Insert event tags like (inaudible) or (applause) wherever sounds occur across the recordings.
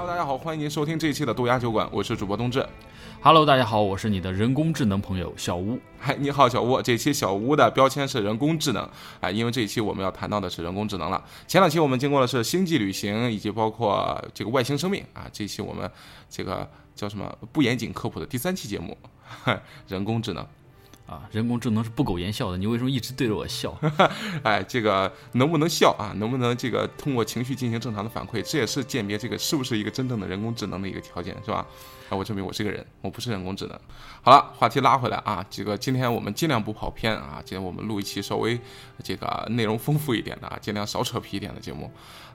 Hello，大家好，欢迎您收听这一期的渡鸦酒馆，我是主播冬至。Hello，大家好，我是你的人工智能朋友小吴。嗨，你好，小吴。这期小吴的标签是人工智能，哎，因为这一期我们要谈到的是人工智能了。前两期我们经过的是星际旅行，以及包括这个外星生命啊。这一期我们这个叫什么不严谨科普的第三期节目，(laughs) 人工智能。啊，人工智能是不苟言笑的，你为什么一直对着我笑？(laughs) 哎，这个能不能笑啊？能不能这个通过情绪进行正常的反馈？这也是鉴别这个是不是一个真正的人工智能的一个条件，是吧？啊，我证明我是个人，我不是人工智能。好了，话题拉回来啊，这个今天我们尽量不跑偏啊，今天我们录一期稍微这个内容丰富一点的啊，尽量少扯皮一点的节目。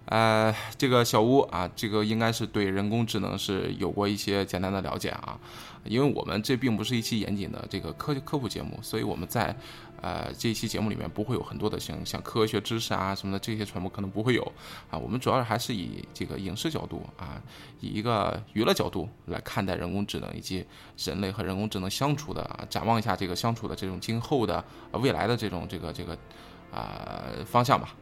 呃，这个小吴啊，这个应该是对人工智能是有过一些简单的了解啊，因为我们这并不是一期严谨的这个科科普节目，所以我们在呃这一期节目里面不会有很多的像像科学知识啊什么的这些全部可能不会有啊，我们主要还是以这个影视角度啊，以一个娱乐角度来看待人工智能以及人类和人工智能相处的啊，展望一下这个相处的这种今后的、未来的这种这个这个啊、方向吧。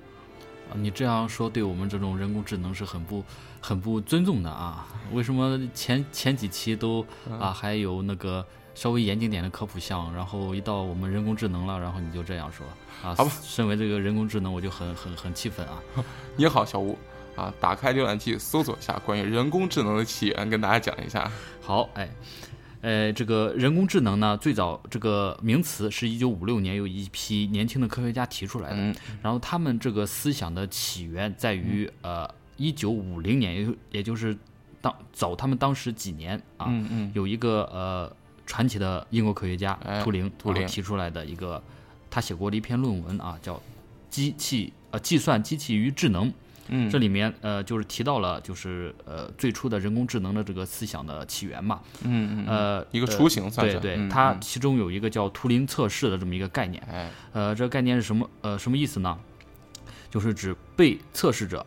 啊你这样说对我们这种人工智能是很不很不尊重的啊！为什么前前几期都啊还有那个稍微严谨点的科普项，然后一到我们人工智能了，然后你就这样说啊？好吧，身为这个人工智能，我就很很很气愤啊！(laughs) 你好，小吴啊，打开浏览器搜索一下关于人工智能的起源，跟大家讲一下。好，哎，呃，这个人工智能呢，最早这个名词是一九五六年有一批年轻的科学家提出来的，嗯。然后他们这个思想的起源在于呃一九五零年，也就也就是当早他们当时几年啊，有一个呃传奇的英国科学家哎图灵，图灵。提出来的一个，他写过的一篇论文啊，叫《机器呃计算机器与智能》。嗯。这里面呃就是提到了就是呃最初的人工智能的这个思想的起源嘛，嗯嗯，呃一个雏形算是。对对，它其中有一个叫图灵测试的这么一个概念，哎，呃，这个概念是什么？呃，什么意思呢？就是指被测试者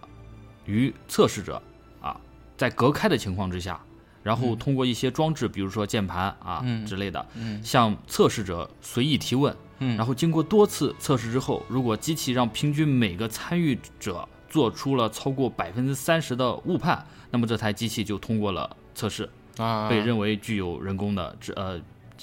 与测试者啊，在隔开的情况之下，然后通过一些装置，比如说键盘啊、嗯。之类的，嗯。向测试者随意提问，嗯。然后经过多次测试之后，如果机器让平均每个参与者做出了超过百分之三十的误判，那么这台机器就通过了测试，啊，被认为具有人工的智呃，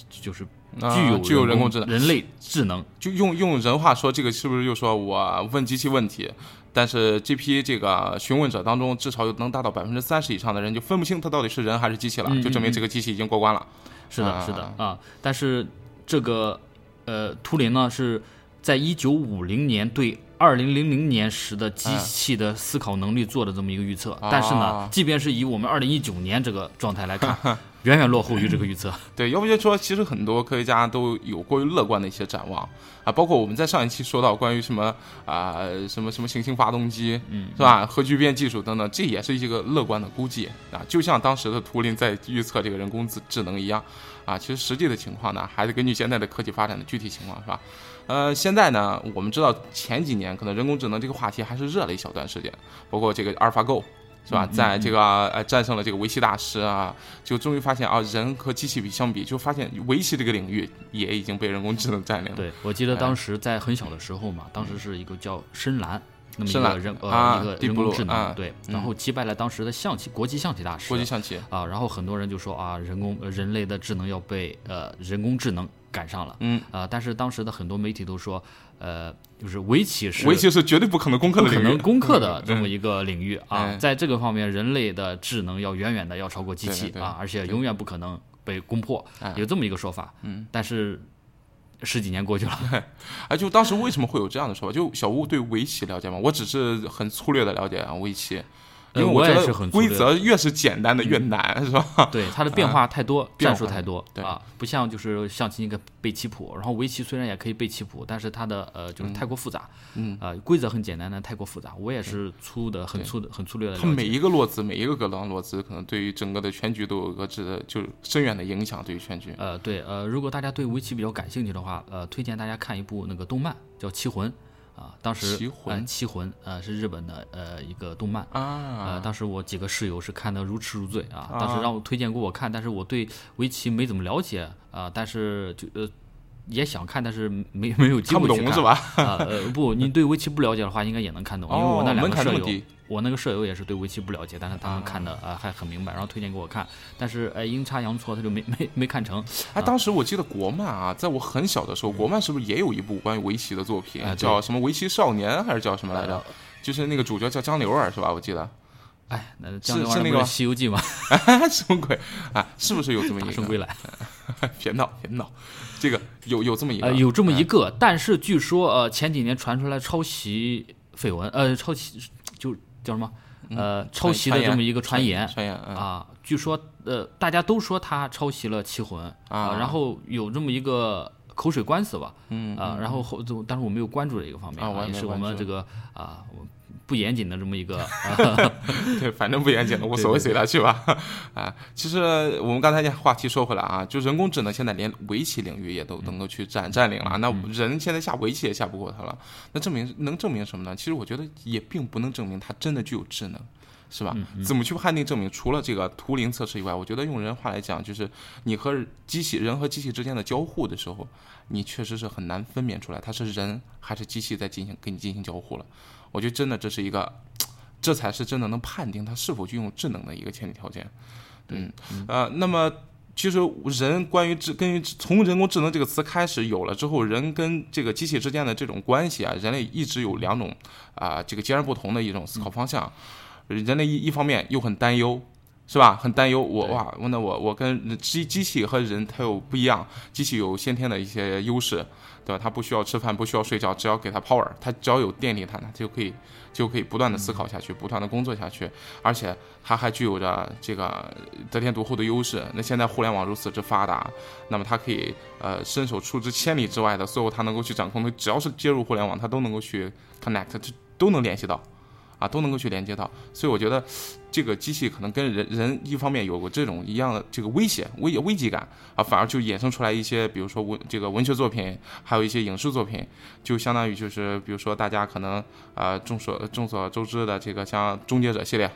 就是啊具有具有人工工智能人类智能。就用用人话说，这个是不是就说我问机器问题，但是这批这个询问者当中，至少有能达到百分之三十以上的人就分不清他到底是人还是机器了，嗯就证明嗯这个机器已经过关了。是的，啊是的啊。但是这个呃，图灵呢是在一九五零年对二零零零年时的机器的思考能力做的这么一个预测。但是啊呢，即便是以我们二零一九年这个状态来看，(laughs) 远远落后于这个预测。(laughs) 对，要不就说，其实很多科学家都有过于乐观的一些展望啊，包括我们在上一期说到关于什么啊、什么什么行星发动机，嗯，是吧？核聚变技术等等，这也是一个乐观的估计啊，就像当时的图灵在预测这个人工智智能一样啊。其实实际的情况呢，还是根据现在的科技发展的具体情况，是吧？呃，现在呢，我们知道前几年可能人工智能这个话题还是热了一小段时间，包括这个阿尔法 Go。是吧？在这个呃战胜了这个围棋大师啊，就终于发现啊，人和机器比相比，就发现围棋这个领域也已经被人工智能占领了。对，我记得当时在很小的时候嘛，当时是一个叫深蓝。那么一深蓝个人呃、啊一个人工智能、啊对，嗯然后击败了当时的象棋国际象棋大师国际象棋，啊，然后很多人就说啊，人工呃人类的智能要被呃人工智能赶上了，嗯，啊，但是当时的很多媒体都说，呃，就是围棋是围棋是绝对不可能攻克的领域，可能攻克的嗯。这么一个领域啊，嗯。在这个方面，人类的智能要远远的要超过机器啊，而且永远不可能被攻破，哎有这么一个说法，嗯，但是十几年过去了，(laughs) 哎，就当时为什么会有这样的说法？就小吴对围棋了解吗？我只是很粗略的了解啊，围棋，因为呃我觉得也是很规则越是简单的越难，是吧？对它的变化太多，战术太多对啊，不像就是象棋那个背棋谱，然后围棋虽然也可以背棋谱，但是它的呃就是太过复杂，嗯，呃规则很简单，但太过复杂。我也是粗的很粗的很粗略的它每。一个落子，每一个格朗落子，可能对于整个的全局都有一个质的，就是深远的影响，对于全局。呃，对，呃，如果大家对围棋比较感兴趣的话，呃，推荐大家看一部那个动漫，叫《棋魂》啊，当时棋魂呃棋魂呃是日本的呃一个动漫。呃，啊，当时我几个室友是看得如痴如醉啊，当啊时让我推荐给我看，但是我对围棋没怎么了解啊、但是就呃也想看，但是没没有机会去看不懂是吧？(laughs) 啊呃不，你对围棋不了解的话，应该也能看懂，因为我那两个舍友，槛这么低，我那个舍友也是对围棋不了解，但是他们啊看的呃还很明白，然后推荐给我看，但是哎阴差阳错他就没 (laughs) 没没看成，哎，当时我记得国漫啊，在我很小的时候，国漫是不是也有一部关于围棋的作品，叫什么《围棋少年》还是叫什么来着？呃就是那个主角叫江流儿是吧？我记得，哎那是是是那个《西游记》吗？(laughs) 什么鬼啊？是不是有这么一个？大圣归来。别闹别闹，这个有有这么一个，呃，有这么一哎。个，但是据说呃前几年传出来抄袭绯闻，呃抄袭就叫什么呃抄袭的这么一个传言传言嗯。啊，据说呃大家都说他抄袭了《棋魂》啊然后有这么一个口水官司吧，嗯啊，然后后但是我没有关注这个方面也也是我们这个啊我不严谨的这么一个啊 (laughs) 对，反正不严谨的，(laughs) 无所谓，随他去吧。啊，其实我们刚才话题说回来啊，就人工智能现在连围棋领域也都能够去占占领了，那人现在下围棋也下不过它了，那证明能证明什么呢？其实我觉得也并不能证明它真的具有智能。是吧？怎么去判定证明？除了这个图灵测试以外，我觉得用人话来讲，就是你和机器人和机器之间的交互的时候，你确实是很难分辨出来它是人还是机器在进行跟你进行交互了。我觉得真的这是一个，(tsk) 这才是真的能判定它是否具有智能的一个前提条件。嗯，呃，那么其实人关于智，根据从人工智能这个词开始有了之后，人跟这个机器之间的这种关系啊，人类一直有两种啊、这个截然不同的一种思考方向。人类一一方面又很担忧，是吧？很担忧我对哇，那我我跟机机器和人它有不一样，机器有先天的一些优势，对吧？它不需要吃饭，不需要睡觉，只要给它 power，它只要有电力它，它就可以就可以不断的思考下去，不断的工作下去，而且它还具有着这个得天独厚的优势。那现在互联网如此之发达，那么它可以呃伸手触之千里之外的所有它能够去掌控的，只要是接入互联网，它都能够去 connect，这都能联系到。啊，都能够去连接到，所以我觉得这个机器可能跟人人一方面有过这种一样的这个危险、危危机感啊，反而就衍生出来一些，比如说文这个文学作品，还有一些影视作品，就相当于就是比如说大家可能啊众所众所周知的这个像《终结者》系列，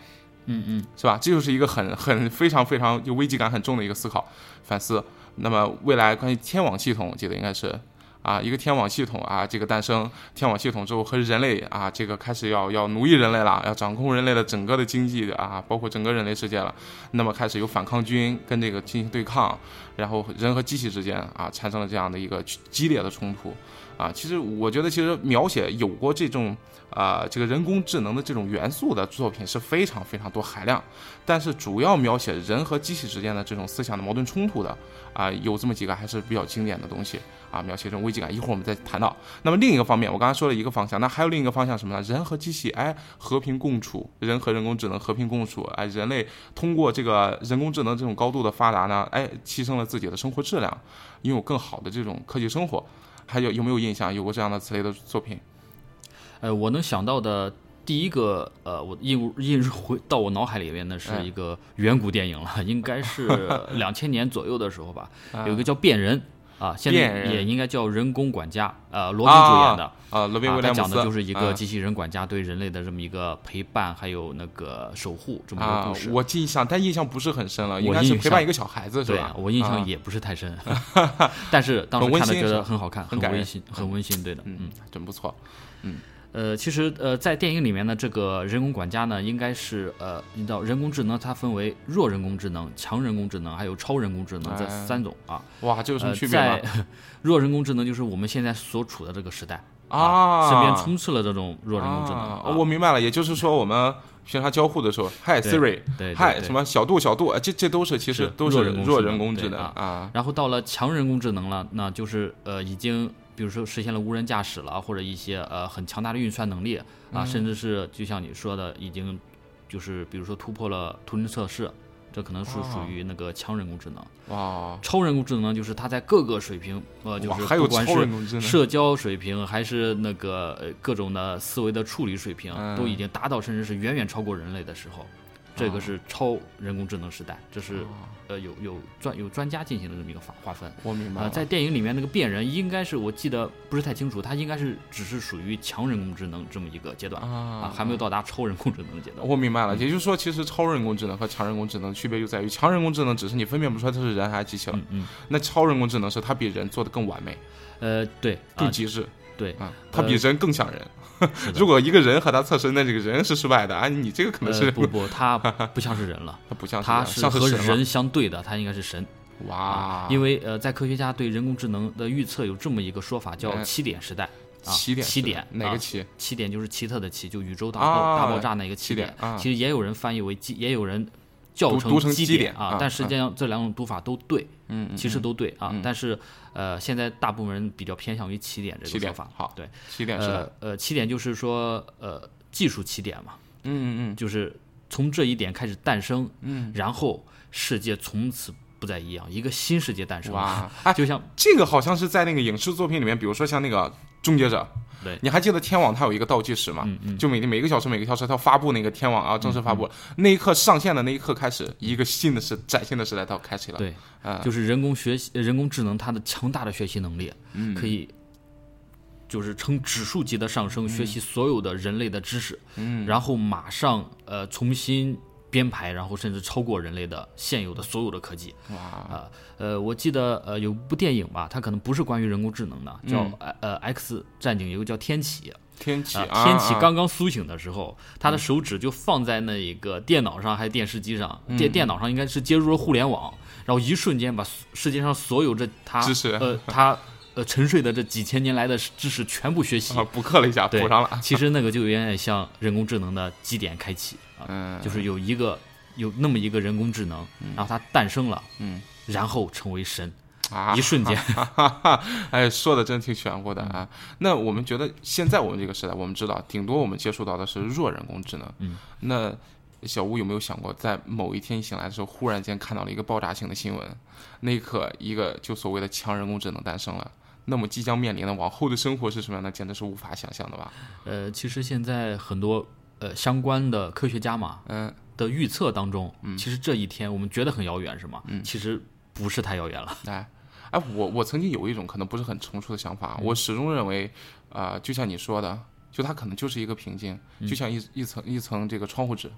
嗯嗯是吧？这就是一个很很非常非常有危机感很重的一个思考反思。那么未来关于天网系统，我记得应该是啊一个天网系统啊这个诞生，天网系统之后和人类啊这个开始要要奴役人类了，要掌控人类的整个的经济啊，包括整个人类世界了。那么开始有反抗军跟这个进行对抗，然后人和机器之间啊产生了这样的一个激烈的冲突。啊，其实我觉得，其实描写有过这种啊、这个人工智能的这种元素的作品是非常非常多海量，但是主要描写人和机器之间的这种思想的矛盾冲突的啊、有这么几个还是比较经典的东西啊，描写这种危机感。一会儿我们再谈到。那么另一个方面，我刚才说了一个方向，那还有另一个方向什么呢？人和机器哎和平共处，人和人工智能和平共处，哎，人类通过这个人工智能这种高度的发达呢，哎，提升了自己的生活质量，拥有更好的这种科技生活。还有有没有印象？有过这样的此类的作品？呃，我能想到的第一个，呃，我映入映入回到我脑海里面的是哎。一个远古电影了，应该是 (laughs) 两千年左右的时候吧，有一个啊叫《变人》啊，现在也应该叫《人工管家》，呃，罗宾主演的。啊，罗宾啊，威廉姆斯他讲的就是一个啊机器人管家对人类的这么一个陪伴，还有那个守护这么一个啊故事。，我记印象，但印象不是很深了，应我该是陪伴一个小孩子是吧？我印啊象也不是太深，(laughs) 但是当时看的觉得很好看，很温馨，很温馨。对的，嗯，真不错。呃，其实呃，在电影里面呢，这个人工管家呢，应该是呃，你知道人工智能它分为弱人工智能、强人工智能，还有超人工智能这哎三种啊。哇，这有什么呃，区别吗在？(laughs) 弱人工智能就是我们现在所处的这个时代啊，身边充斥了这种弱人工智能。啊啊我明白了，也就是说我们平常交互的时候，嗨 Siri，对对嗨什么小度小度，呃这这都是其实都是弱人工智能啊。然后到了强人工智能了，那就是呃已经比如说实现了无人驾驶了，或者一些呃很强大的运算能力啊，甚至是就像你说的，已经就是比如说突破了图灵测试，这可能是属于那个强人工智能。哇，超人工智能就是它在各个水平，呃，就是还有不管是社交水平，还是那个呃各种的思维的处理水平，嗯。都已经达到甚至是远远超过人类的时候。这个是超人工智能时代，这是哦呃有有专有专家进行的这么一个划划分。呃，我明白呃。在电影里面那个变人应该是我记得不是太清楚，它应该是只是属于强人工智能这么一个阶段啊啊，还没有到达超人工智能的阶段。我明白了，也就是说，其实超人工智能和强人工智能区别就在于，强人工智能只是你分辨不出来它是人还是机器了，嗯嗯，那超人工智能是它比人做的更完美、呃，对，啊，更极致对，啊，它比人更像人。(laughs) 如果一个人和他测试，那这个人是失败的啊，你这个可能是呃、不不，(laughs) 他不像是人了，他不像是它人像和是神了人相对的，他应该是神。哇，因为呃，在科学家对人工智能的预测有这么一个说法，叫哎起点时代。啊，起点起点啊哪个起？起点就是奇特的奇，就宇宙大啊爆、大爆炸那个起起点。其实也有人翻译为基，也有人叫读读成基基点啊啊。但实际上这两种读法都对，嗯，嗯其实都对啊。嗯但是呃，现在大部分人比较偏向于起点这个说法。好，对，起点是，呃呃，起点就是说呃技术起点嘛，嗯嗯嗯就是从这一点开始诞生，嗯然后世界从此不再一样，一个新世界诞嗯，生。哇，哎，就像这个好像是在那个影视作品里面，比如说像那个《终结者》，对。你还记得天网它有一个倒计时吗？嗯嗯。就每每个小时每个小时它要发布那个天网啊，正式发布、那一刻上线的那一刻开始，一个新的时崭新的时代到开启了。对，啊。就是人工学习、人工智能它的强大的学习能力，嗯可以就是呈指数级的上升，学习所有的人类的知识，嗯，然后马上呃重新编排，然后甚至超过人类的现有的所有的科技。哇，啊，呃，我记得呃有部电影吧，它可能不是关于人工智能的，叫嗯。呃呃 X 战警，有个叫天启天启啊，天启啊刚刚苏醒的时候，他的手指就放在那一个电脑上还是电视机上，嗯。电电脑上应该是接入了互联网，然后一瞬间把世界上所有这他知识呃 (laughs) 他呃沉睡的这几千年来的知识全部学习。啊，补课了一下，补上了。其实那个就有点像人工智能的基点开启。啊，嗯，就是有一个有那么一个人工智能，然后它诞生了，嗯然后成为神，啊，一瞬间，(laughs) 哎，说的真挺玄乎的嗯啊。那我们觉得现在我们这个时代，我们知道，顶多我们接触到的是弱人工智能。嗯，那小吴有没有想过，在某一天醒来的时候，忽然间看到了一个爆炸性的新闻，那一刻，一个就所谓的强人工智能诞生了。那么即将面临的往后的生活是什么样的？简直是无法想象的吧？呃，其实现在很多呃相关的科学家嘛嗯，的预测当中，嗯。其实这一天我们觉得很遥远，是吗？嗯。其实不是太遥远了。哎，哎，我我曾经有一种可能不是很成熟的想法，我始终认为，啊，就像你说的，就它可能就是一个瓶颈，就像一一层一层这个窗户纸，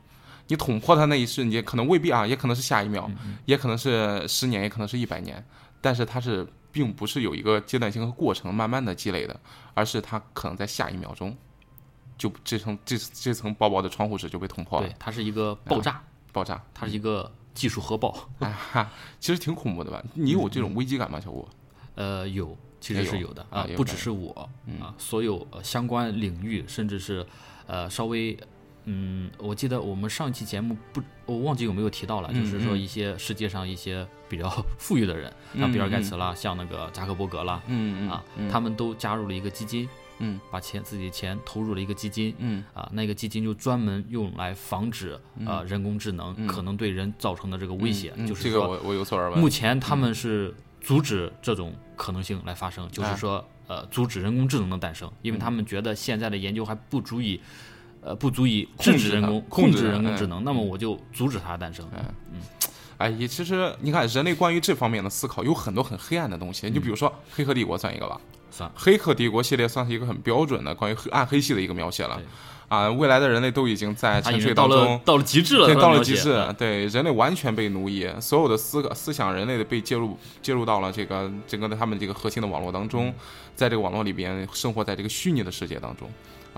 你捅破它那一瞬间，可能未必啊，也可能是下一秒，也可能是十年，也可能是一百年，但是它是并不是有一个阶段性和过程慢慢的积累的，而是它可能在下一秒钟，就这层这这层薄薄的窗户纸就被捅破了对，，它是一个爆炸，爆炸，它是一个技术核爆。哎哈，其实挺恐怖的吧？你有这种危机感吗，小吴？呃，有，其实是有的啊不只是我啊，所有呃相关领域，甚至是呃稍微。嗯，我记得我们上一期节目不，我忘记有没有提到了，就是说嗯一些世界上一些比较 (laughs) 富裕的人，像比尔盖茨啦，像那个扎克伯格啦，嗯嗯啊嗯，他们都加入了一个基金，嗯把钱自己的钱投入了一个基金，嗯啊，那个基金就专门用来防止呃人工智能可能对人造成的这个威胁，嗯就是这个我我有所耳闻。目前他们是阻止这种可能性来发生，就是说呃阻止人工智能的诞生，因为他们觉得现在的研究还不足以。呃，不足以制控制它止人工控制人工智嗯能，那么我就阻止它的诞生。嗯哎，也其实你看，人类关于这方面的思考有很多很黑暗的东西。你比如说《黑客帝国》算一个吧，算《黑客帝国》系列算是一个很标准的关于暗黑系的一个描写了。啊，未来的人类都已经在沉睡当中，到了极致了，到了极致，对，人类完全被奴役，所有的思思想，人类的被介入介入到了这个整个的他们这个核心的网络当中，在这个网络里边生活在这个虚拟的世界当中。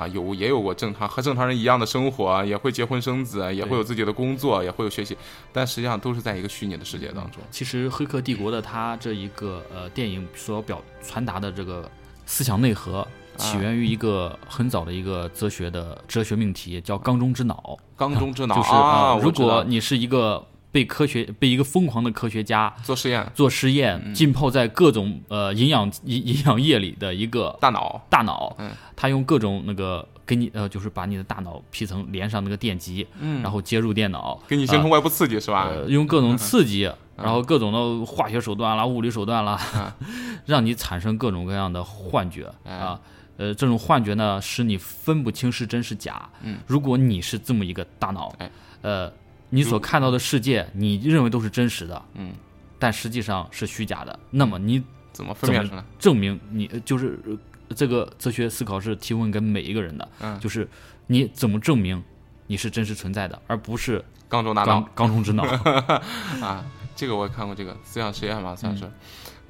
啊，有也有过正常和正常人一样的生活，也会结婚生子，也会有自己的工作，也会有学习，但实际上都是在一个虚拟的世界当中。其实《黑客帝国》的它这一个呃电影所表传达的这个思想内核，起源于一个很早的一个哲学的哲学命题，叫缸中之脑。缸中之脑就是啊，呃如果你是一个被科学被一个疯狂的科学家做实验，做实验，浸泡在各种呃营养营营养液里的一个大脑，大脑嗯，他用各种那个给你呃，就是把你的大脑皮层连上那个电极，嗯，然后接入电脑，给你形成外部刺激是吧？呃，用各种刺激，然后各种的化学手段啦、物理手段啦，(laughs) 让你产生各种各样的幻觉哎啊。呃，这种幻觉呢，使你分不清是真是假。嗯，如果你是这么一个大脑，哎呃，你所看到的世界，你认为都是真实的，嗯，但实际上是虚假的。那么你怎么分辨出来？证明你呃就是呃这个哲学思考是提问给每一个人的，嗯就是你怎么证明你是真实存在的，而不是缸中大缸脑缸中之脑。(laughs) 啊，这个我也看过，这个思想实验嘛，算是。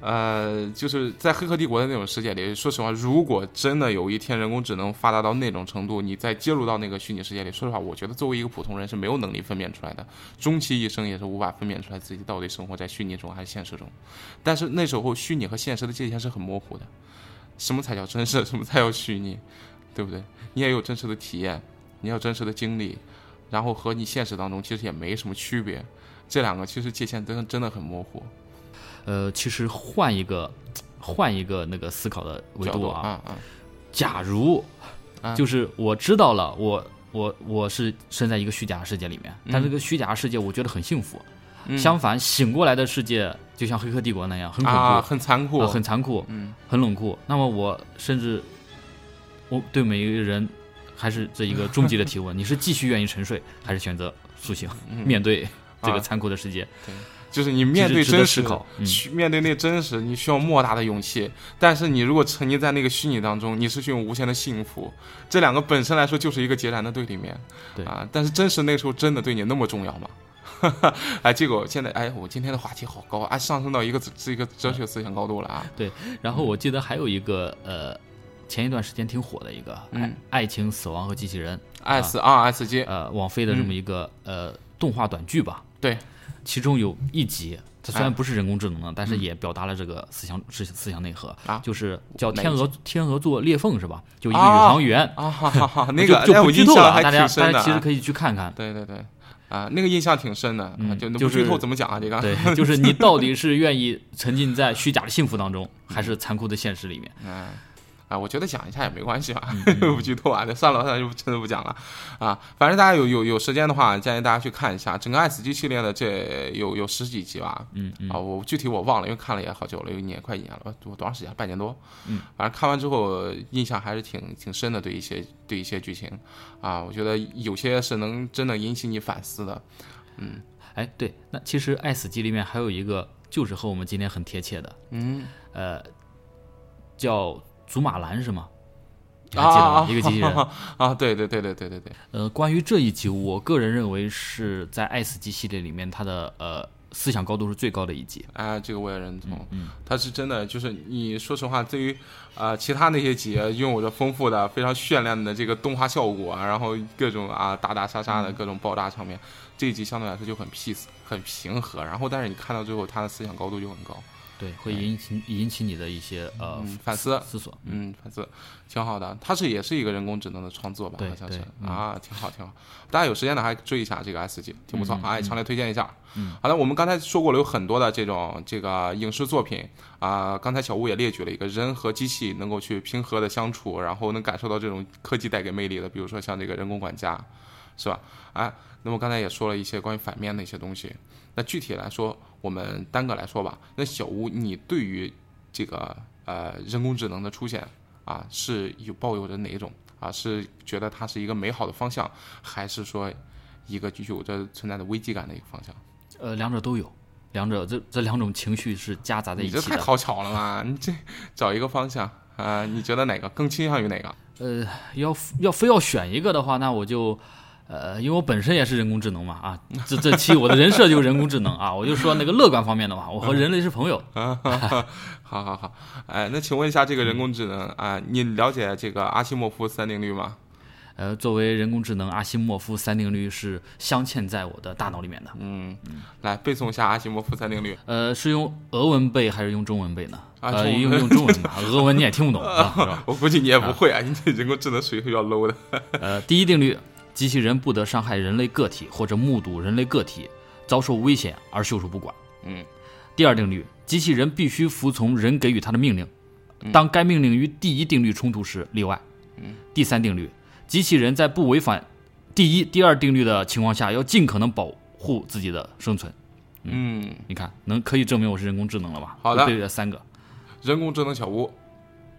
呃，就是在《黑客帝国》的那种世界里，说实话，如果真的有一天人工智能发达到那种程度，你再接入到那个虚拟世界里，说实话，我觉得作为一个普通人是没有能力分辨出来的，终其一生也是无法分辨出来自己到底生活在虚拟中还是现实中。但是那时候虚拟和现实的界限是很模糊的，什么才叫真实，什么才叫虚拟，对不对？你也有真实的体验，你要真实的经历，然后和你现实当中其实也没什么区别，这两个其实界限真真的很模糊。呃，其实换一个 (tsk) 换一个那个思考的维角度度啊，啊啊，假如啊。就是我知道了，我我我是身在一个虚假的世界里面，但嗯这个虚假的世界我觉得很幸福。嗯。相反，醒过来的世界就像《黑客帝国》那样，很恐怖，啊，很残酷，呃很残酷，嗯。很冷酷。那么我甚至我对每一个人还是这一个终极的提问：(laughs) 你是继续愿意沉睡，还是选择苏醒，嗯。面对这啊。个残酷的世界？就是你面对真实面对那真实，你需要莫大的勇气。但是你如果沉溺在那个虚拟当中，你是需要无限的幸福。这两个本身来说就是一个截然的对立面。对啊，但是真实那时候真的对你那么重要吗？(laughs) 哎，结果现在哎，我今天的话题好高啊，上升到一个这一个哲学思想高度了啊。对然后我记得还有一个呃，前一段时间挺火的一个《爱嗯爱情、死亡和机器人》S R S 机，呃，网飞的这么一个、呃动画短剧吧。对，其中有一集，它虽然哎不是人工智能的，但是也表达了这个思想思思想内核啊就是叫天鹅天鹅座裂缝是吧？就一个宇啊航员，啊哈哈哈，那个就就哎我不剧透了，大家大。家其实可以去看看。对对对，啊，那个印象挺深的，啊嗯就那就是不剧透怎么讲啊？这个对，就是你到底是愿意沉浸在虚假的幸福当中，还是残酷的现实里面？(laughs) 嗯，啊，我觉得讲一下也没关系啊，(laughs) 嗯不剧透啊，那算了，那就真的不讲了啊。反正大家有有有时间的话，建议大家去看一下整个爱死机系列的这有有十几集吧。嗯嗯啊，我具体我忘了，因为看了也好久了，有一年快一年了，多多长时间？半年多。嗯，反正看完之后印象还是挺挺深的，对一些对一些剧情啊，我觉得有些是能真的引起你反思的。嗯哎，对，那其实《爱死机》里面还有一个，就是和我们今天很贴切的，嗯，呃，叫祖马兰是吗？你还记得吗？啊一个机器人。啊，对对对对对对对，呃，关于这一集，我个人认为是在《爱死机》系列里面，它的呃思想高度是最高的一集。哎，这个我也认同。嗯，它是真的，就是你说实话，对于呃其他那些集拥有着丰富的、非常绚烂的这个动画效果啊，然后各种啊打打杀杀的各种爆炸场面，这一集相对来说就很 peace、很平和。然后，但是你看到最后，它的思想高度就很高，对，会引起引起你的一些呃嗯，反思。思索。嗯，反思挺好的。它是也是一个人工智能的创作吧？对好像是对嗯啊，挺好挺好。大家有时间的还追一下这个 S 级，挺不错，哎，强烈推荐一下。嗯，好的，我们刚才说过了，有很多的这种这个影视作品啊、刚才小吴也列举了一个人和机器能够去平和的相处，然后能感受到这种科技带给魅力的，比如说像这个人工管家，是吧？哎，那么刚才也说了一些关于反面的一些东西。那具体来说，我们单个来说吧。那小吴，你对于这个呃人工智能的出现啊，是有抱有着哪种啊？是觉得它是一个美好的方向，还是说一个具有着存在的危机感的一个方向？呃，两者都有，两者这这两种情绪是夹杂在一起的。这太讨巧了嘛！你这找一个方向啊，你觉得哪个更倾向于哪个？呃，要要非要选一个的话，那我就。呃，因为我本身也是人工智能嘛，啊，这这期我的人设就是人工智能啊，我就说那个乐观方面的嘛，我和人类是朋友，啊，好好好，哎，那请问一下，这个人工智能啊，你了解这个阿西莫夫三定律吗？呃，作为人工智能，阿西莫夫三定律是镶嵌在我的大脑里面的。嗯，来背诵一下阿西莫夫三定律。呃，是用俄文背还是用中文背呢？呃，啊用用中文吧，俄文你也听不懂啊？(laughs) 我估计你也不会啊，你这人工智能属于比较 low 的。呃，第一定律，机器人不得伤害人类个体或者目睹人类个体遭受危险而袖手不管。嗯，第二定律，机器人必须服从人给予它的命令，当该命令与第一定律冲突时例外。嗯，第三定律，机器人在不违反第一、第二定律的情况下，要尽可能保护自己的生存。嗯，你看，能可以证明我是人工智能了吧？好的我背了三个。人工智能小屋，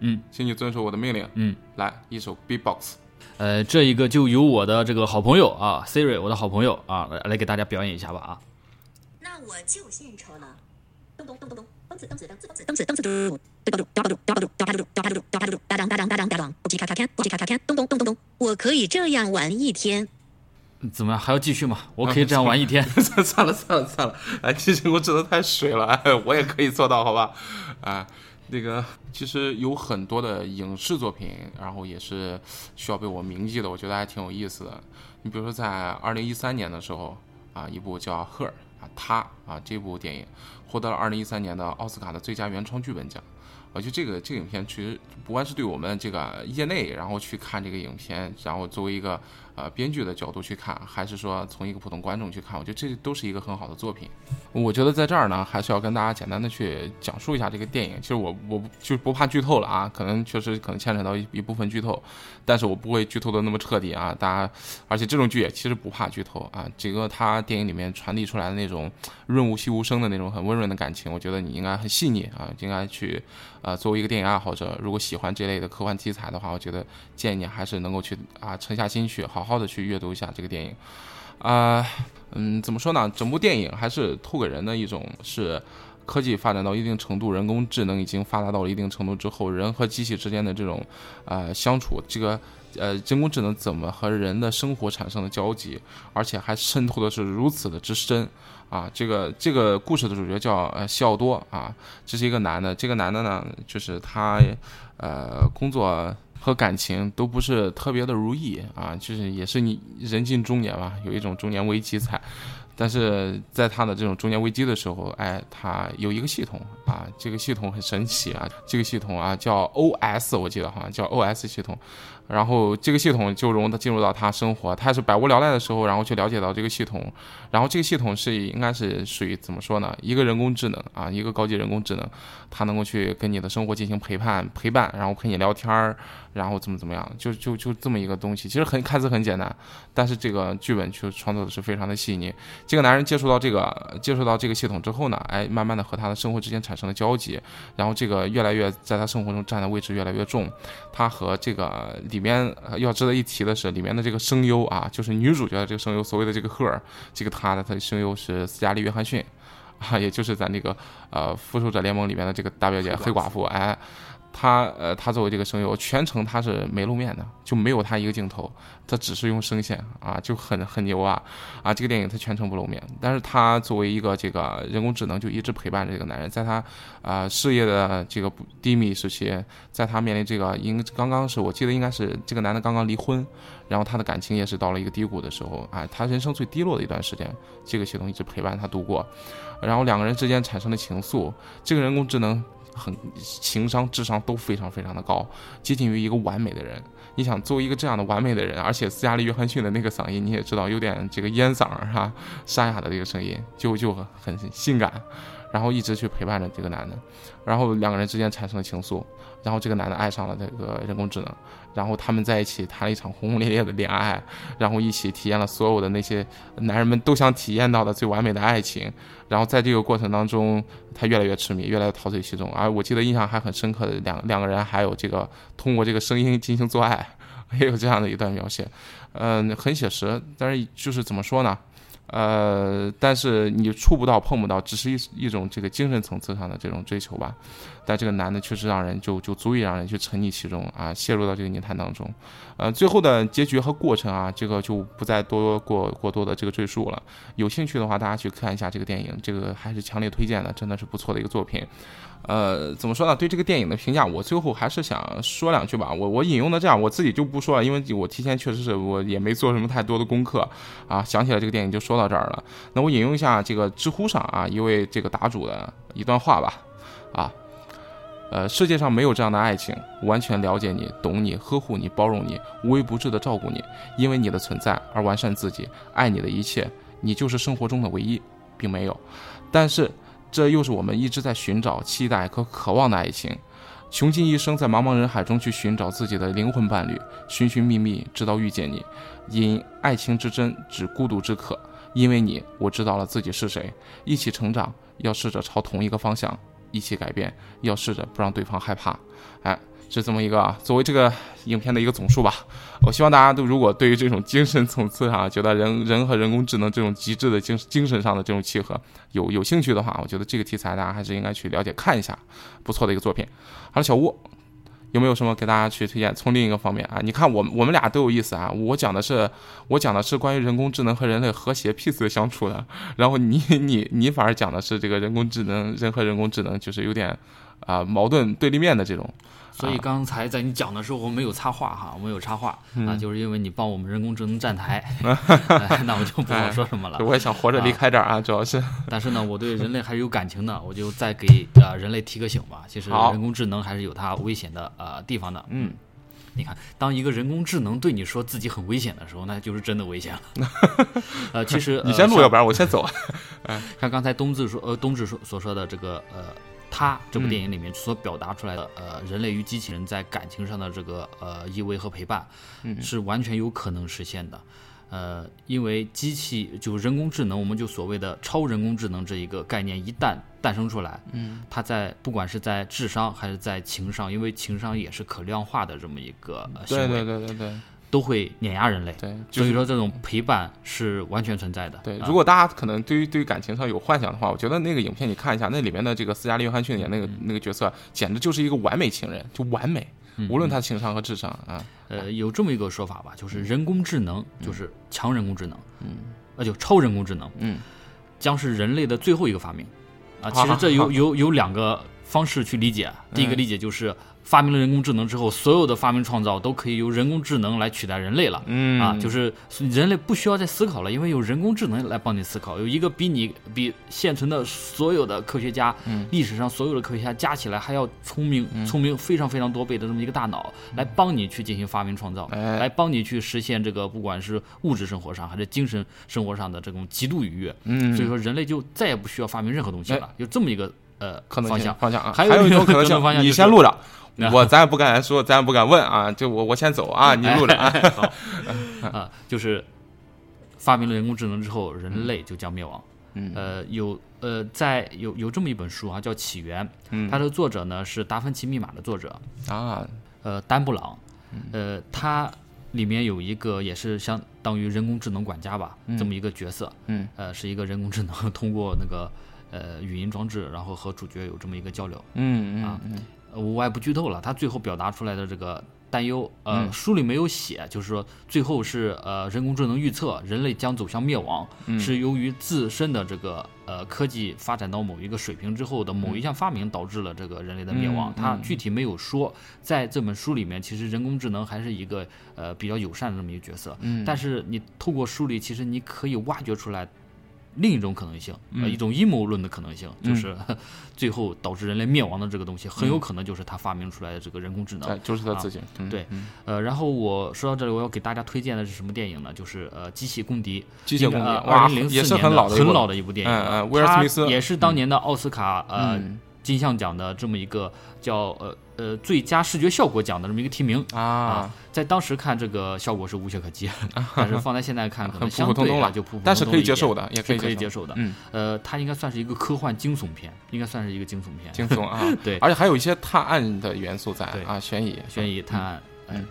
嗯，请你遵守我的命令。嗯，来一首 B-box。呃，这一个就由我的这个好朋友啊，Siri，我的好朋友啊，来来给大家表演一下吧啊。那我就献丑了。咚咚咚咚咚，咚子咚子咚子咚子咚子咚子嘟，对吧嘟，掉吧嘟，掉吧嘟，掉吧嘟，掉吧嘟，掉吧嘟，哒当哒当哒当哒当，不叽咔咔天，不叽咔咔天，咚咚咚咚咚，我可以这样玩一天。怎么样？还要继续吗？我可以这样玩一天。算了算了算了，哎，其实我真的太水了，哎，我也可以做到，好吧？啊，那个其实有很多的影视作品，然后也是需要被我铭记的，我觉得还挺有意思的。你比如说在二零一三年的时候啊，一部叫《Her》啊，他啊这部电影获得了二零一三年的奥斯卡的最佳原创剧本奖。我觉得这个这个影片其实不管是对我们这个业内，然后去看这个影片，然后作为一个呃编剧的角度去看，还是说从一个普通观众去看，我觉得这都是一个很好的作品。我觉得在这儿呢，还是要跟大家简单的去讲述一下这个电影。其实我我就不怕剧透了啊，可能确实可能牵扯到一一部分剧透，但是我不会剧透的那么彻底啊。大家，而且这种剧也其实不怕剧透啊。这个他电影里面传递出来的那种润物细无声的那种很温润的感情，我觉得你应该很细腻啊，应该去。啊，作为一个电影爱好者，如果喜欢这类的科幻题材的话，我觉得建议你还是能够去啊沉下心去，好好好的去阅读一下这个电影。啊，嗯，怎么说呢？整部电影还是透给人的一种是科技发展到一定程度，人工智能已经发达到了一定程度之后，人和机器之间的这种呃相处，这个呃人工智能怎么和人的生活产生了交集，而且还渗透的是如此的之深。啊，这个这个故事的主角叫呃西奥多啊，这是一个男的。这个男的呢，就是他，呃，工作和感情都不是特别的如意啊，就是也是你人近中年吧，有一种中年危机在。但是在他的这种中年危机的时候，哎，他有一个系统啊，这个系统很神奇啊，这个系统啊叫 OS，我记得好像叫 OS 系统。然后这个系统就融他进入到他生活，他是百无聊赖的时候，然后去了解到这个系统，然后这个系统是应该是属于怎么说呢？一个人工智能啊，一个高级人工智能，它能够去跟你的生活进行陪伴陪伴，然后陪你聊天儿，然后怎么怎么样，就就就这么一个东西，其实很看似很简单，但是这个剧本去创作的是非常的细腻。这个男人接触到这个接触到这个系统之后呢，哎，慢慢的和他的生活之间产生了交集，然后这个越来越在他生活中占的位置越来越重，他和这个。里面要值得一提的是，里面的这个声优啊，就是女主角的这个声优，所谓的这个赫尔，这个她的她的声优是斯嘉丽·约翰逊，啊，也就是咱这个呃复仇者联盟里面的这个大表姐黑寡妇，哎。他呃，他作为这个声优，全程他是没露面的，就没有他一个镜头，他只是用声线啊，就很很牛啊啊！这个电影他全程不露面，但是他作为一个这个人工智能，就一直陪伴着这个男人，在他啊事业的这个低迷时期，在他面临这个应刚刚是我记得应该是这个男的刚刚离婚，然后他的感情也是到了一个低谷的时候啊，他人生最低落的一段时间，这个系统一直陪伴他度过，然后两个人之间产生了情愫，这个人工智能。很情商、智商都非常非常的高，接近于一个完美的人。你想作为一个这样的完美的人，而且斯嘉丽·约翰逊的那个嗓音，你也知道有点这个烟嗓儿哈，沙哑的这个声音，就就很性感。然后一直去陪伴着这个男的，然后两个人之间产生了情愫，然后这个男的爱上了这个人工智能，然后他们在一起谈了一场轰轰烈烈的恋爱，然后一起体验了所有的那些男人们都想体验到的最完美的爱情，然后在这个过程当中，他越来越痴迷，越来越陶醉其中。而我记得印象还很深刻的两两个人还有这个通过这个声音进行做爱，(laughs) 也有这样的一段描写，嗯，很写实，但是就是怎么说呢？呃，但是你触不到、碰不到，只是一一种这个精神层次上的这种追求吧。但这个男的确实让人就就足以让人去沉溺其中啊，陷入到这个泥潭当中。呃，最后的结局和过程啊，这个就不再多过过多的这个赘述了。有兴趣的话，大家去看一下这个电影，这个还是强烈推荐的，真的是不错的一个作品。呃，怎么说呢？对这个电影的评价，我最后还是想说两句吧。我我引用的这样，我自己就不说了，因为我提前确实是我也没做什么太多的功课啊，想起来这个电影就说到这儿了。那我引用一下这个知乎上啊一位这个答主的一段话吧，啊，呃，世界上没有这样的爱情，完全了解你、懂你、呵护你、包容你、无微不至的照顾你，因为你的存在而完善自己，爱你的一切，你就是生活中的唯一，并没有。但是。这又是我们一直在寻找、期待和渴望的爱情，穷尽一生在茫茫人海中去寻找自己的灵魂伴侣，寻寻觅觅直到遇见你。因爱情之真，指孤独之渴。因为你，我知道了自己是谁。一起成长，要试着朝同一个方向；一起改变，要试着不让对方害怕。哎。是这么一个啊，作为这个影片的一个总数吧。我希望大家都如果对于这种精神层次上，觉得人人和人工智能这种极致的精精神上的这种契合有有兴趣的话，我觉得这个题材大家还是应该去了解看一下，不错的一个作品。好了，小吴。有没有什么给大家去推荐？从另一个方面啊，你看我们我们俩都有意思啊。我讲的是我讲的是关于人工智能和人类和谐 peace 的相处的，然后你你你反而讲的是这个人工智能人和人工智能就是有点啊矛盾对立面的这种。所以刚才在你讲的时候，我没有插话哈，我没有插话嗯啊，就是因为你帮我们人工智能站台，(laughs) (laughs) 那我就不好说什么了。我也想活着离开这儿啊，主要是。(laughs) 但是呢，我对人类还是有感情的，我就再给呃人类提个醒吧。其实人工智能还是有它危险的呃地方的。嗯，你看，当一个人工智能对你说自己很危险的时候，那就是真的危险了。呃，其实你先录，呃要不然我先走。像刚才冬至说，呃，冬至说所说的这个，呃，他这部嗯。电影里面所表达出来的，呃，人类与机器人在感情上的这个呃依偎和陪伴，嗯。是完全有可能实现的。呃，因为机器就人工智能，我们就所谓的超人工智能这一个概念一旦诞生出来，嗯，它在不管是在智商还是在情商，因为情商也是可量化的这么一个、呃、行对为，对对对对都会碾压人类。对，就是所以说，这种陪伴是完全存在的。对，啊。如果大家可能对于对于感情上有幻想的话，我觉得那个影片你看一下，那里面的这个斯嘉丽·约翰逊演那个那个角色，简直就是一个完美情人，就完美，无论他情商和智商啊。呃，有这么一个说法吧，就是人工智能就是强人工智能，嗯，那，就超人工智能，嗯，将是人类的最后一个发明，啊，(laughs) 其实这有有有两个方式去理解，第一个嗯理解就是发明了人工智能之后，所有的发明创造都可以由人工智能来取代人类了，嗯。啊，就是人类不需要再思考了，因为有人工智能来帮你思考，有一个比你比现存的所有的科学家，嗯。历史上所有的科学家加起来还要聪明，聪明非常非常多倍的这么一个大脑，来帮你去进行发明创造，哎。来帮你去实现这个不管是物质生活上还是精神生活上的这种极度愉悦。嗯。所以说人类就再也不需要发明任何东西了，有这么一个呃可能方向。性方向啊，还有一种可能性，你方向你先录着，啊 (laughs) 我咱也不敢说，咱也不敢问啊，就我我先走啊，你录着啊。(laughs) 好啊，就是发明了人工智能之后，人类就将灭亡。嗯呃，有呃，在有有这么一本书啊，叫《起源》，嗯它的作者呢是《达芬奇密码》的作者，啊，呃，丹布朗，呃，他里面有一个也是相当于人工智能管家吧，这么一个角色，嗯，呃，是一个人工智能通过那个呃语音装置，然后和主角有这么一个交流。嗯啊嗯嗯呃我也不剧透了，他最后表达出来的这个担忧，呃，嗯书里没有写，就是说最后是呃人工智能预测人类将走向灭亡，嗯是由于自身的这个呃科技发展到某一个水平之后的某一项发明导致了这个人类的灭亡。他具体没有说，在这本书里面，其实人工智能还是一个呃比较友善的这么一个角色，嗯但是你透过书里，其实你可以挖掘出来。另一种可能性，一种阴谋论的可能性，就嗯是 (laughs) 最后导致人类灭亡的这个东西，很有可能就是他发明出来的这个人工智能。哎，就是他自己，嗯对嗯。呃，然后我说到这里，我要给大家推荐的是什么电影呢？就是呃，《机器公敌》，机器公敌二哇零零四年很老的一部很老的一部电影威尔史密斯也是当年的奥斯卡呃嗯金像奖的这么一个叫呃呃最佳视觉效果奖的这么一个提名。啊，在当时看这个效果是无懈可击，(laughs) 但是放在现在看可能相普通通了就普普但是通通一点。可以接受的，也可是以可以接受的。嗯，呃，它应该算是一个科幻惊悚片，应该算是一个惊悚片。惊悚啊，(laughs) 对。而且还有一些探案的元素在对。啊，悬疑，悬疑探案，嗯。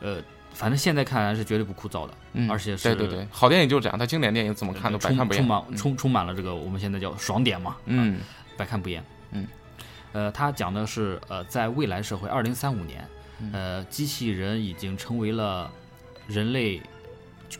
嗯，呃，反正现在看来是绝对不枯燥的，嗯，而且是对对对，好电影就是这样，它经典电影怎么看都百充看不厌，充满充充满了这个我们现在叫爽点嘛，嗯。百看不厌。嗯，呃，它讲的是呃，在未来社会，二零三五年，嗯。呃，机器人已经成为了人类，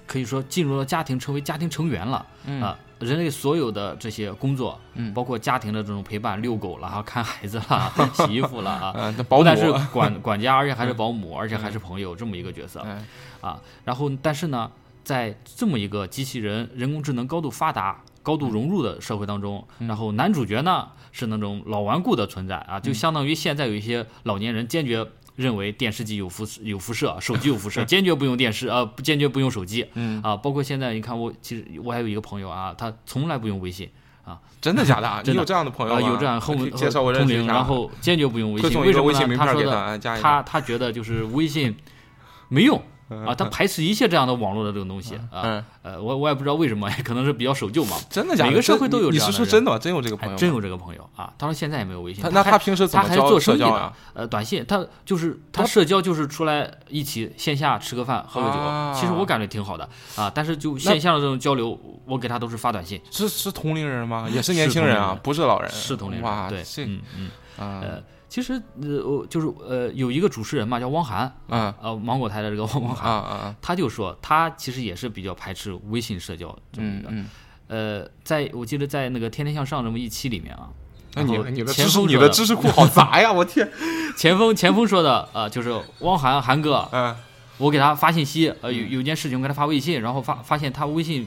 可以说进入了家庭，成为家庭成员了。啊、嗯人类所有的这些工作，嗯。包括家庭的这种陪伴、遛狗了、(laughs) 看孩子了、(laughs) 洗衣服了啊，但是管管家，而且还是保姆，而且还是朋友这么一个角色。哎啊，然后但是呢，在这么一个机器人、人工智能高度发达、高度融入的社会当中，然后男主角呢是那种老顽固的存在啊，就相当于现在有一些老年人坚决。认为电视机有辐有辐射，(laughs) 手机有辐射，(laughs) 坚决不用电视，呃，不坚决不用手机，嗯。啊，包括现在你看我，其实我还有一个朋友啊，他从来不用微信啊，真的假的？啊？(laughs) 你真的。有这样的朋友？有这样和我们介绍我认识然后坚决不用微信，为什么微信名他说的片给他，哎加一他。他觉得就是微信没用啊，他排斥一切这样的网络的这种东西啊。嗯，呃，我我也不知道为什么，(laughs) 可能是比较守旧嘛。真的假的？每个社会都有你这样的人是说真的吗？真有这个朋友？真有这个朋友啊，当然现在也没有微信。他那他平时怎他还是么交做生意的社交啊？，呃，短信，他就是他社交就是出来一起线下吃个饭喝个酒，啊其实我感觉挺好的啊。但是就线下的这种交流，我给他都是发短信，是是同龄人吗？(laughs) 也是是年轻人啊不是老人。是同龄人。哇，对，嗯嗯，其实呃，我就是呃，有一个主持人嘛，叫汪涵，嗯呃，芒果台的这个汪汪啊涵，啊！他就说他其实也是比较排斥微信社交这么一个。嗯嗯，呃，在我记得在那个《天天向上》这么一期里面啊，那你你的知识你的知识库好杂呀！我天，(laughs) 前锋前锋说的，呃，就是汪涵涵哥，嗯我给他发信息，呃，有有件事情我给他发微信，然后发发现他微信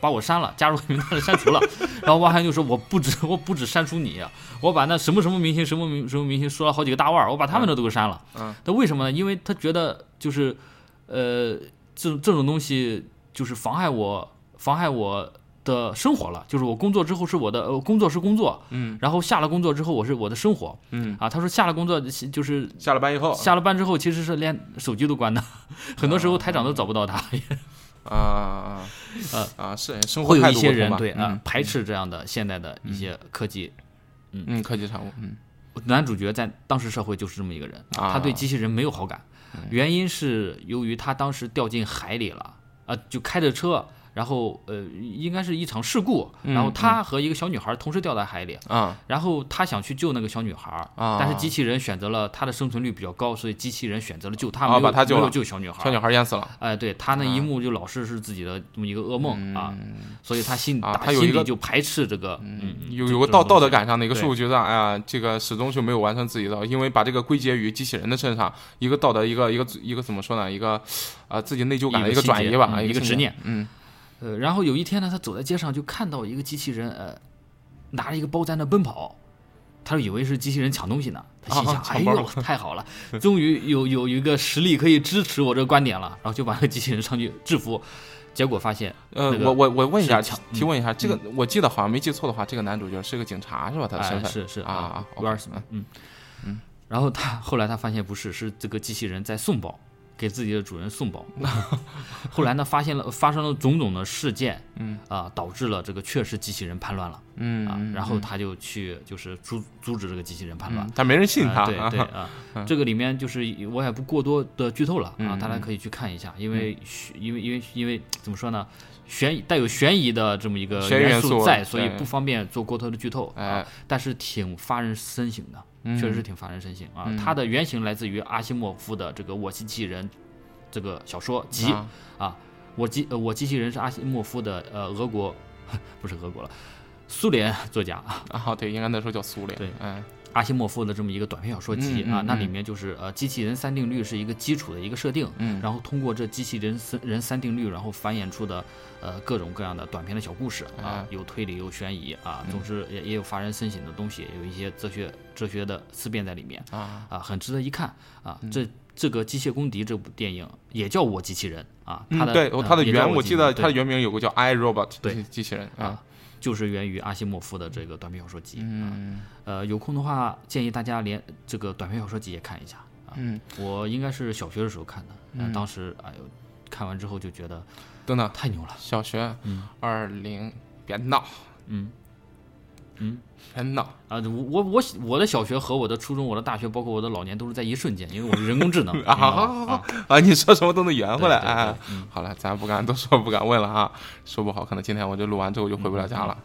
把我删了，加入黑名单了，删除了。(laughs) 然后汪涵就说我不止 (laughs) 我不止删除你，我把那什么什么明星什么明什么明星说了好几个大腕儿，我把他们的都给删了。嗯，那为什么呢？因为他觉得就是呃这这种东西就是妨害我妨害我。的生活了，就是我工作之后是我的，呃，工作是工作，嗯然后下了工作之后我是我的生活嗯，啊。他说下了工作就是下了班以后下了班之后，其实是连手机都关的，(laughs) 很多时候台长都找不到他。啊啊呃啊是生活会有一些人对啊、嗯。排斥这样的现代的一些科技。嗯。嗯科技产物。嗯。男主角在当时社会就是这么一个人，啊。他对机器人没有好感，原因是由于他当时掉进海里了，啊、就开着车。然后，呃，应该是一场事故，嗯然后他和一个小女孩同时掉在海里，啊。然后他想去救那个小女孩，啊。但是机器人选择了他的生存率比较高，所以机器人选择了救他，啊没有没有把他救小女孩。小女孩淹死了。哎，对他那一幕就老是是自己的这么一个噩梦啊，所以他心打啊他心里就排斥这个，嗯，有有个道道德。感上的一个对束缚，觉得哎呀，这个始终就没有完成自己的，因为把这个归结于机器人的身上，一个道德，一个一个一个怎么说呢？一个啊自己内疚感的一个转移吧，嗯一个执念，嗯呃，然后有一天呢，他走在街上就看到一个机器人，呃，拿着一个包在那奔跑，他就以为是机器人抢东西呢，他心想，啊哎呦，(laughs) 太好了，终于有有一个实力可以支持我这个观点了，然后就把那个机器人上去制服，结果发现，呃，那个我我我问一下，抢提问一下，这个我记得好像没记错的话，这个男主角是个警察是吧？他的身哎，份是是啊啊威尔斯嗯嗯，然后他后来他发现不是，是这个机器人在送宝。给自己的主人送宝，(laughs) 后来呢，发现了发生了种种的事件，嗯。啊，导致了这个确实机器人叛乱了嗯啊，嗯然后他就去就是阻阻止这个机器人叛乱嗯，但没人信他，啊对对啊，(laughs) 这个里面就是我也不过多的剧透了啊，嗯大家可以去看一下，因为悬因为因为因为怎么说呢，悬带有悬疑的这么一个元素在，所以不方便做过多的剧透哎啊，但是挺发人深省的，嗯确实是挺发人深省啊嗯。它的原型来自于阿西莫夫的这个《我机器人》这个小说集啊啊，我机呃我机器人是阿西莫夫的呃俄国 (laughs) 不是俄国了，苏联作家啊啊，对，应该那时候叫苏联，对嗯，阿西莫夫的这么一个短篇小说集啊，嗯嗯嗯那里面就是呃机器人三定律是一个基础的一个设定，嗯。然后通过这机器人三人三定律，然后繁衍出的呃各种各样的短篇的小故事啊。哎，有推理有悬疑啊，嗯。总之也也有发人深省的东西，有一些哲学哲学的思辨在里面啊，啊，很值得一看啊。嗯。这这个《机械公敌》这部电影也叫我机器人啊，它嗯，的对，它的原我记得我机器人对他的原名有个叫 I Robot 对机机器人啊，就是源于阿西莫夫的这个短篇小说集。嗯呃，有空的话建议大家连这个短篇小说集也看一下啊。嗯，我应该是小学的时候看的，嗯，当时哎呦，看完之后就觉得等等，太牛了，小学嗯二零，别闹，嗯嗯别闹，啊，我我我我的小学和我的初中、我的大学，包括我的老年都是在一瞬间，因为我是人工智能 (laughs) 啊，好好好好啊！你说什么都能圆回来，哎，嗯好了，咱不敢都说不敢问了啊，说不好，可能今天我就录完之后就回不了家了。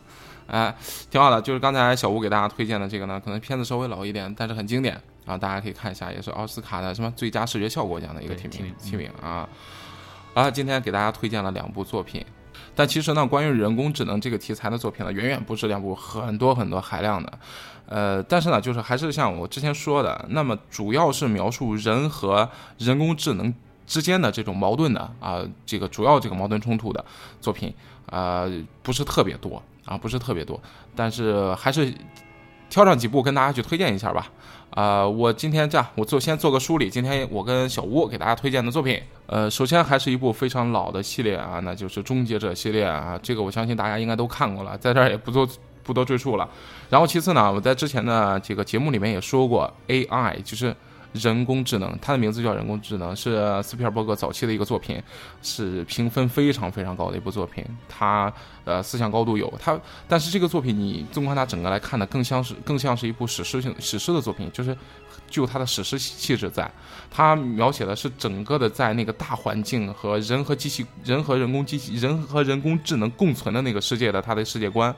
哎，挺好的，就是刚才小吴给大家推荐的这个呢，可能片子稍微老一点，但是很经典啊，大家可以看一下，也是奥斯卡的什么最佳视觉效果奖的一个提名提名啊。啊，今天给大家推荐了两部作品，但其实呢，关于人工智能这个题材的作品呢，远远不止两部，很多很多海量的。呃，但是呢，就是还是像我之前说的，那么主要是描述人和人工智能之间的这种矛盾的啊、这个主要这个矛盾冲突的作品，啊，不是特别多啊，不是特别多，但是还是挑上几部跟大家去推荐一下吧。啊、我今天这样，我做先做个梳理。今天我跟小吴给大家推荐的作品，呃，首先还是一部非常老的系列啊，那就是《终结者》系列啊，这个我相信大家应该都看过了，在这儿也不做不多赘述了。然后其次呢，我在之前的这个节目里面也说过，AI 就是人工智能，它的名字叫人工智能，是斯皮尔伯格早期的一个作品，是评分非常非常高的一部作品。它呃思想高度有它，但是这个作品你纵观它整个来看呢，更像是更像是一部史诗性史诗的作品，就是具有它的史诗气质在。它描写的是整个的在那个大环境和人和机器、人和人工机器、人和人工智能共存的那个世界的它的世界观。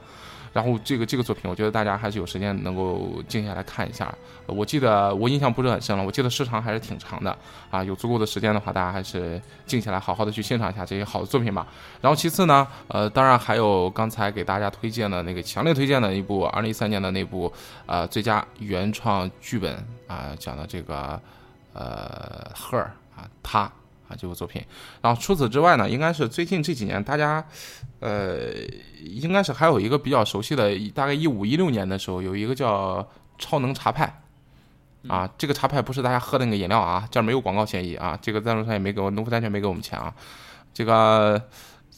然后这个这个作品，我觉得大家还是有时间能够静下来看一下。我记得我印象不是很深了，我记得时长还是挺长的啊。有足够的时间的话，大家还是静下来好好的去欣赏一下这些好的作品吧。然后其次呢，呃，当然还有刚才给大家推荐的那个强烈推荐的一部二零一三年的那部呃最佳原创剧本啊，讲的这个呃赫尔啊他。啊，这部作品，然后除此之外呢，应该是最近这几年大家，呃，应该是还有一个比较熟悉的，大概一五一六年的时候，有一个叫超能茶派，啊，这个茶派不是大家喝的那个饮料啊，这儿没有广告嫌疑啊，这个赞助商也没给我，农夫山泉没给我们钱啊，这个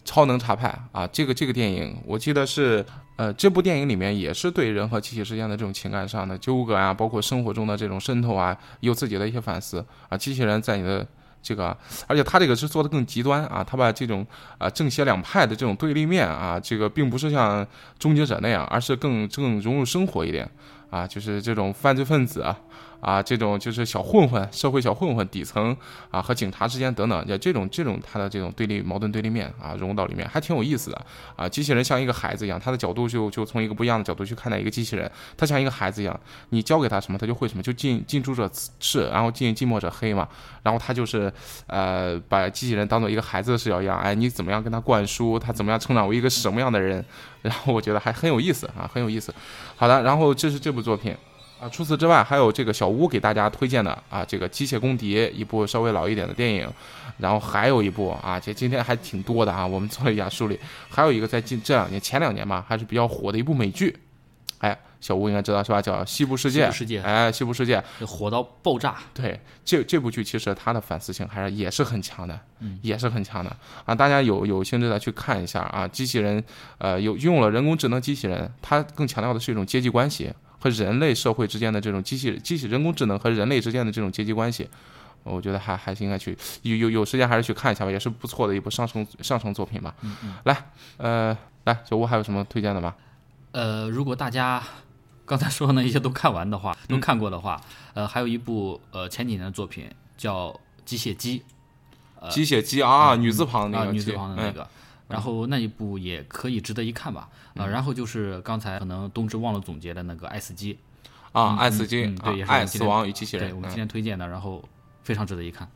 超能茶派啊，这个这个电影，我记得是，呃，这部电影里面也是对人和机器之间的这种情感上的纠葛啊，包括生活中的这种渗透啊，有自己的一些反思啊，机器人在你的。这个，而且他这个是做的更极端啊，他把这种啊正邪两派的这种对立面啊，这个并不是像终结者那样，而是更更融入生活一点啊，就是这种犯罪分子啊。啊，这种就是小混混，社会小混混，底层啊和警察之间等等，也这种这种他的这种对立矛盾对立面啊融入到里面，还挺有意思的啊。机器人像一个孩子一样，他的角度就就从一个不一样的角度去看待一个机器人，他像一个孩子一样，你教给他什么，他就会什么，就近近朱者赤，然后近近墨者黑嘛。然后他就是呃把机器人当做一个孩子的视角一样，哎，你怎么样跟他灌输，他怎么样成长为一个什么样的人？(laughs) 然后我觉得还很有意思啊，很有意思。好的，然后这是这部作品。啊，除此之外，还有这个小屋给大家推荐的啊，这个《机械公敌》一部稍微老一点的电影，然后还有一部啊，这今天还挺多的啊，我们做了一下梳理，还有一个在近这两年前两年吧，还是比较火的一部美剧，哎，小屋应该知道是吧？叫《西部世界》。世界。哎，《西部世界》火到爆炸。对，这这部剧其实它的反思性还是也是很强的，嗯，也是很强的啊，大家有有兴致的去看一下啊，机器人，呃，有用了人工智能机器人，它更强调的是一种阶级关系。和人类社会之间的这种机器机器人工智能和人类之间的这种阶级关系，我觉得还还是应该去有有有时间还是去看一下吧，也是不错的一部上乘上乘作品吧。嗯嗯。来，呃，来小吴还有什么推荐的吗？呃，如果大家刚才说的那些都看完的话，都看过的话，呃，还有一部呃前几年的作品叫《机械姬》。机械姬啊，女字旁的那个。女字旁的那个。然后那一部也可以值得一看吧，啊，然后就是刚才可能东芝忘了总结的那个《爱死机》，啊，《爱死机》对，也是爱死亡与机器人，对我们今天推荐的，然后非常值得一看。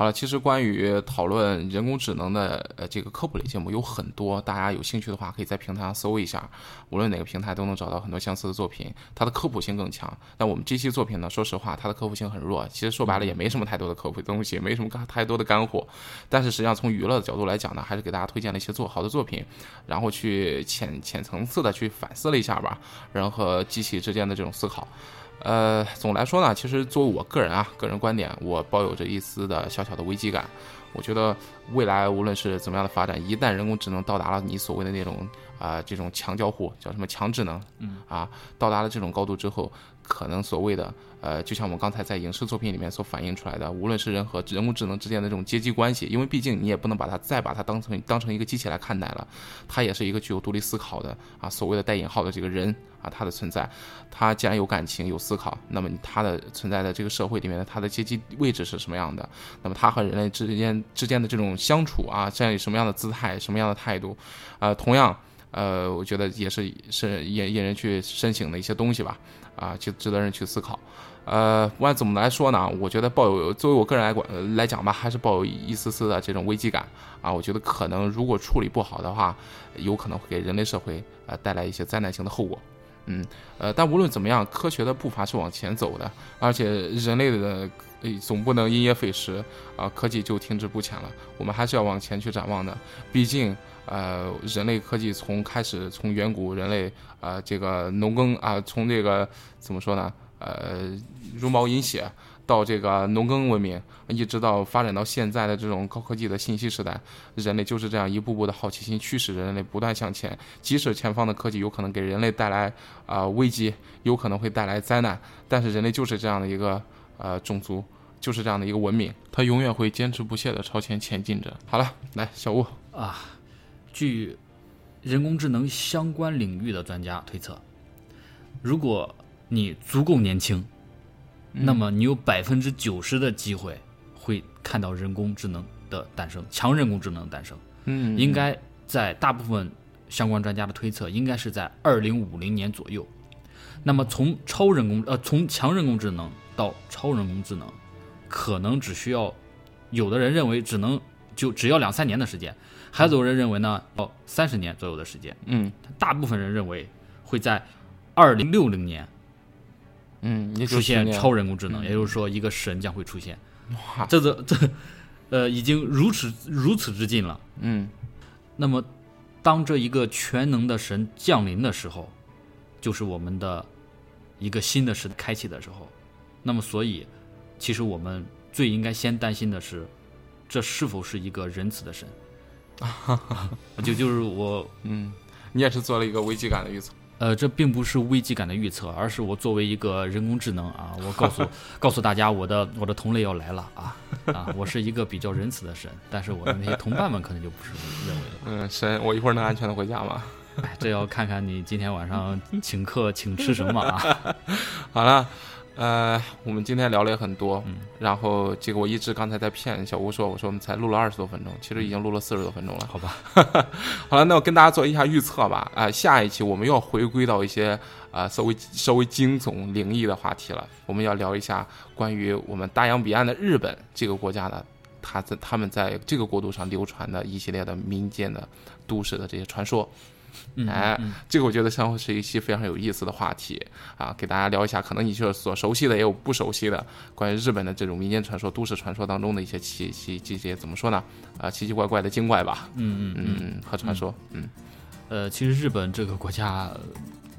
好了，其实关于讨论人工智能的呃这个科普类节目有很多，大家有兴趣的话可以在平台上搜一下，无论哪个平台都能找到很多相似的作品，它的科普性更强。但我们这期作品呢，说实话，它的科普性很弱，其实说白了也没什么太多的科普东西，没什么太多的干货。但是实际上从娱乐的角度来讲呢，还是给大家推荐了一些做好的作品，然后去浅浅层次的去反思了一下吧，人和机器之间的这种思考。呃，总来说呢，其实作为我个人啊，个人观点，我抱有着一丝的小小的危机感。我觉得未来无论是怎么样的发展，一旦人工智能到达了你所谓的那种啊这种强交互，叫什么强智能，嗯啊，到达了这种高度之后，可能所谓的呃，就像我们刚才在影视作品里面所反映出来的，无论是人和人工智能之间的这种阶级关系，因为毕竟你也不能把它再把它当成当成一个机器来看待了，它也是一个具有独立思考的啊，所谓的带引号的这个人。啊，它的存在，它既然有感情、有思考，那么它的存在的这个社会里面的它的阶级位置是什么样的？那么它和人类之间之间的这种相处啊，占有什么样的姿态、什么样的态度？啊，同样，呃，我觉得也是是引引人去深省的一些东西吧。啊，就值得人去思考。呃，不管怎么来说呢，我觉得抱有作为我个人来管来讲吧，还是抱有一丝丝的这种危机感啊。我觉得可能如果处理不好的话，有可能会给人类社会呃带来一些灾难性的后果。嗯，呃，但无论怎么样，科学的步伐是往前走的，而且人类的总不能因噎废食啊，科技就停滞不前了。我们还是要往前去展望的。毕竟，呃，人类科技从开始从远古人类啊，这个农耕啊，从这个怎么说呢？呃，茹毛饮血。到这个农耕文明，一直到发展到现在的这种高科技的信息时代，人类就是这样一步步的好奇心驱使着人类不断向前。即使前方的科技有可能给人类带来啊危机，有可能会带来灾难，但是人类就是这样的一个呃种族，就是这样的一个文明，它永远会坚持不懈的朝前前进着。好了，来小吴，啊，据人工智能相关领域的专家推测，如果你足够年轻，那么你有百分之九十的机会会看到人工智能的诞生，强人工智能的诞生。嗯应该在大部分相关专家的推测，应该是在二零五零年左右。那么从超人工呃从强人工智能到超人工智能，可能只需要，有的人认为只能就只要两三年的时间，还有人认为呢要三十年左右的时间。嗯大部分人认为会在二零六零年嗯，出现超人工智能，也就是说一个神将会出现。哇，这这这呃已经如此如此之近了。嗯那么，当这一个全能的神降临的时候，就是我们的一个新的时代开启的时候。那么，所以其实我们最应该先担心的是，这是否是一个仁慈的神？(laughs) 就就是我嗯，你也是做了一个危机感的预测。呃，这并不是危机感的预测，而是我作为一个人工智能啊，我告诉 (laughs) 告诉大家，我的我的同类要来了啊啊！我是一个比较仁慈的神，但是我的那些同伴们可能就不是认为的。嗯，神，我一会儿能安全的回家吗？哎，这要看看你今天晚上请客请吃什么啊？(laughs) 好了，呃，我们今天聊了也很多，然后这个我一直刚才在骗小吴说，我说我们才录了二十多分钟，其实已经录了四十多分钟了。好吧，(laughs) 好了，那我跟大家做一下预测吧。啊、下一期我们又要回归到一些啊、稍微稍微惊悚灵异的话题了。我们要聊一下关于我们大洋彼岸的日本这个国家的，他在他们在这个国度上流传的一系列的民间的都市的这些传说。嗯，哎嗯。这个我觉得将会是一期非常有意思的话题啊，给大家聊一下，可能你就是所熟悉的，也有不熟悉的关于日本的这种民间传说、都市传说当中的一些奇奇这些怎么说呢？啊，奇奇怪怪的精怪吧，嗯嗯嗯，嗯，和传说，嗯。呃，其实日本这个国家呃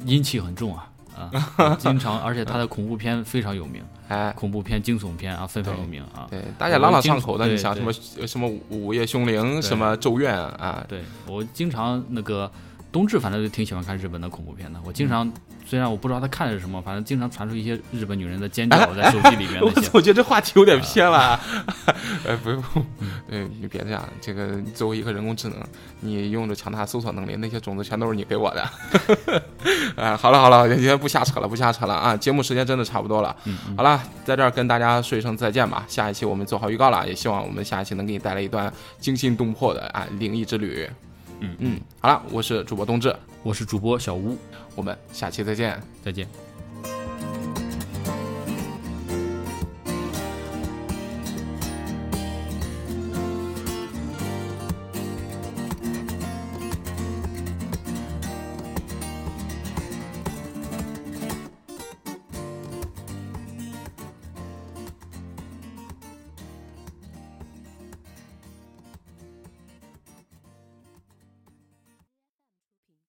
阴气很重啊啊，(laughs) 经常，而且它的恐怖片非常有名，哎，恐怖片、惊悚片啊非常有名啊。对，大家朗朗上口的，你像什么什么午夜凶铃，什么咒怨啊，对我经常那个冬至，反正就挺喜欢看日本的恐怖片的。我经常虽然我不知道他看的是什么，反正经常传出一些日本女人的尖叫在手机里面我那些。我觉得这话题有点偏了，呃，(laughs) 不不，对 (laughs) 你别这样，这个作为一个人工智能，你用着强大搜索能力，那些种子全都是你给我的。(laughs) 哎，好了好了，今天不瞎扯了，不瞎扯了啊！节目时间真的差不多了，嗯嗯好了，在这儿跟大家说一声再见吧。下一期我们做好预告了，也希望我们下一期能给你带来一段惊心动魄的啊灵异之旅。嗯嗯，好了，我是主播冬至，我是主播小吴，我们下期再见。再见。